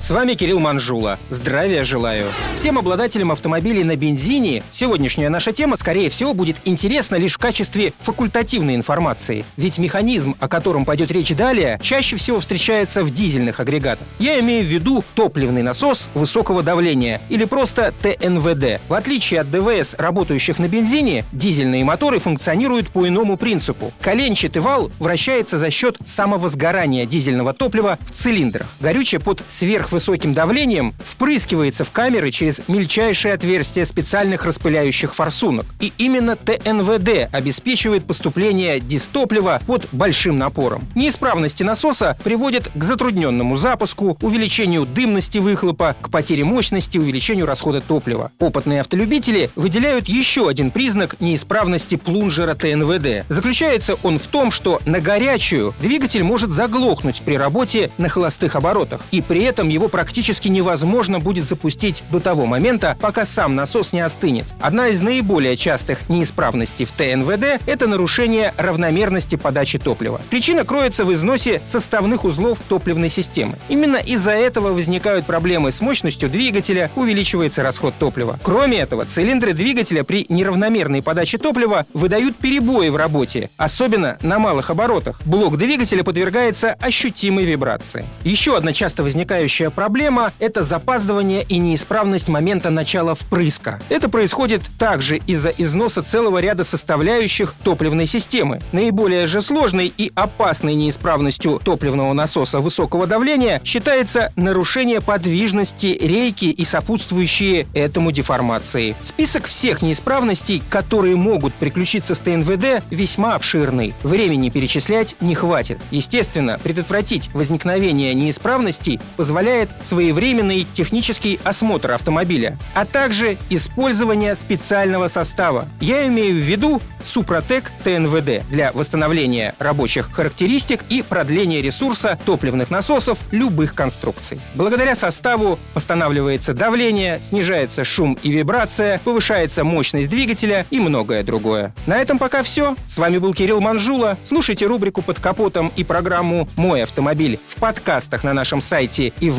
С вами Кирилл Манжула. Здравия желаю. Всем обладателям автомобилей на бензине сегодняшняя наша тема, скорее всего, будет интересна лишь в качестве факультативной информации. Ведь механизм, о котором пойдет речь далее, чаще всего встречается в дизельных агрегатах. Я имею в виду топливный насос высокого давления или просто ТНВД. В отличие от ДВС, работающих на бензине, дизельные моторы функционируют по иному принципу. Коленчатый вал вращается за счет самовозгорания дизельного топлива в цилиндрах. Горючее под сверхвысоким давлением впрыскивается в камеры через мельчайшие отверстия специальных распыляющих форсунок. И именно ТНВД обеспечивает поступление дистоплива под большим напором. Неисправности насоса приводят к затрудненному запуску, увеличению дымности выхлопа, к потере мощности, увеличению расхода топлива. Опытные автолюбители выделяют еще один признак неисправности плунжера ТНВД. Заключается он в том, что на горячую двигатель может заглохнуть при работе на холостых оборотах, и при этом его практически невозможно будет запустить до того момента, пока сам насос не остынет. Одна из наиболее частых неисправностей в ТНВД – это нарушение равномерности подачи топлива. Причина кроется в износе составных узлов топливной системы. Именно из-за этого возникают проблемы с мощностью двигателя, увеличивается расход топлива. Кроме этого, цилиндры двигателя при неравномерной подаче топлива выдают перебои в работе, особенно на малых оборотах. Блок двигателя подвергается ощутимой вибрации. Еще одна часто возникающая проблема – это запаздывание и неисправность момента начала впрыска. Это происходит также из-за износа целого ряда составляющих топливной системы. Наиболее же сложной и опасной неисправностью топливного насоса высокого давления считается нарушение подвижности рейки и сопутствующие этому деформации. Список всех неисправностей, которые могут приключиться с ТНВД, весьма обширный. Времени перечислять не хватит. Естественно, предотвратить возникновение неисправностей позволяет своевременный технический осмотр автомобиля, а также использование специального состава. Я имею в виду Супротек ТНВД для восстановления рабочих характеристик и продления ресурса топливных насосов любых конструкций. Благодаря составу восстанавливается давление, снижается шум и вибрация, повышается мощность двигателя и многое другое. На этом пока все. С вами был Кирилл Манжула. Слушайте рубрику «Под капотом» и программу «Мой автомобиль» в подкастах на нашем сайте и в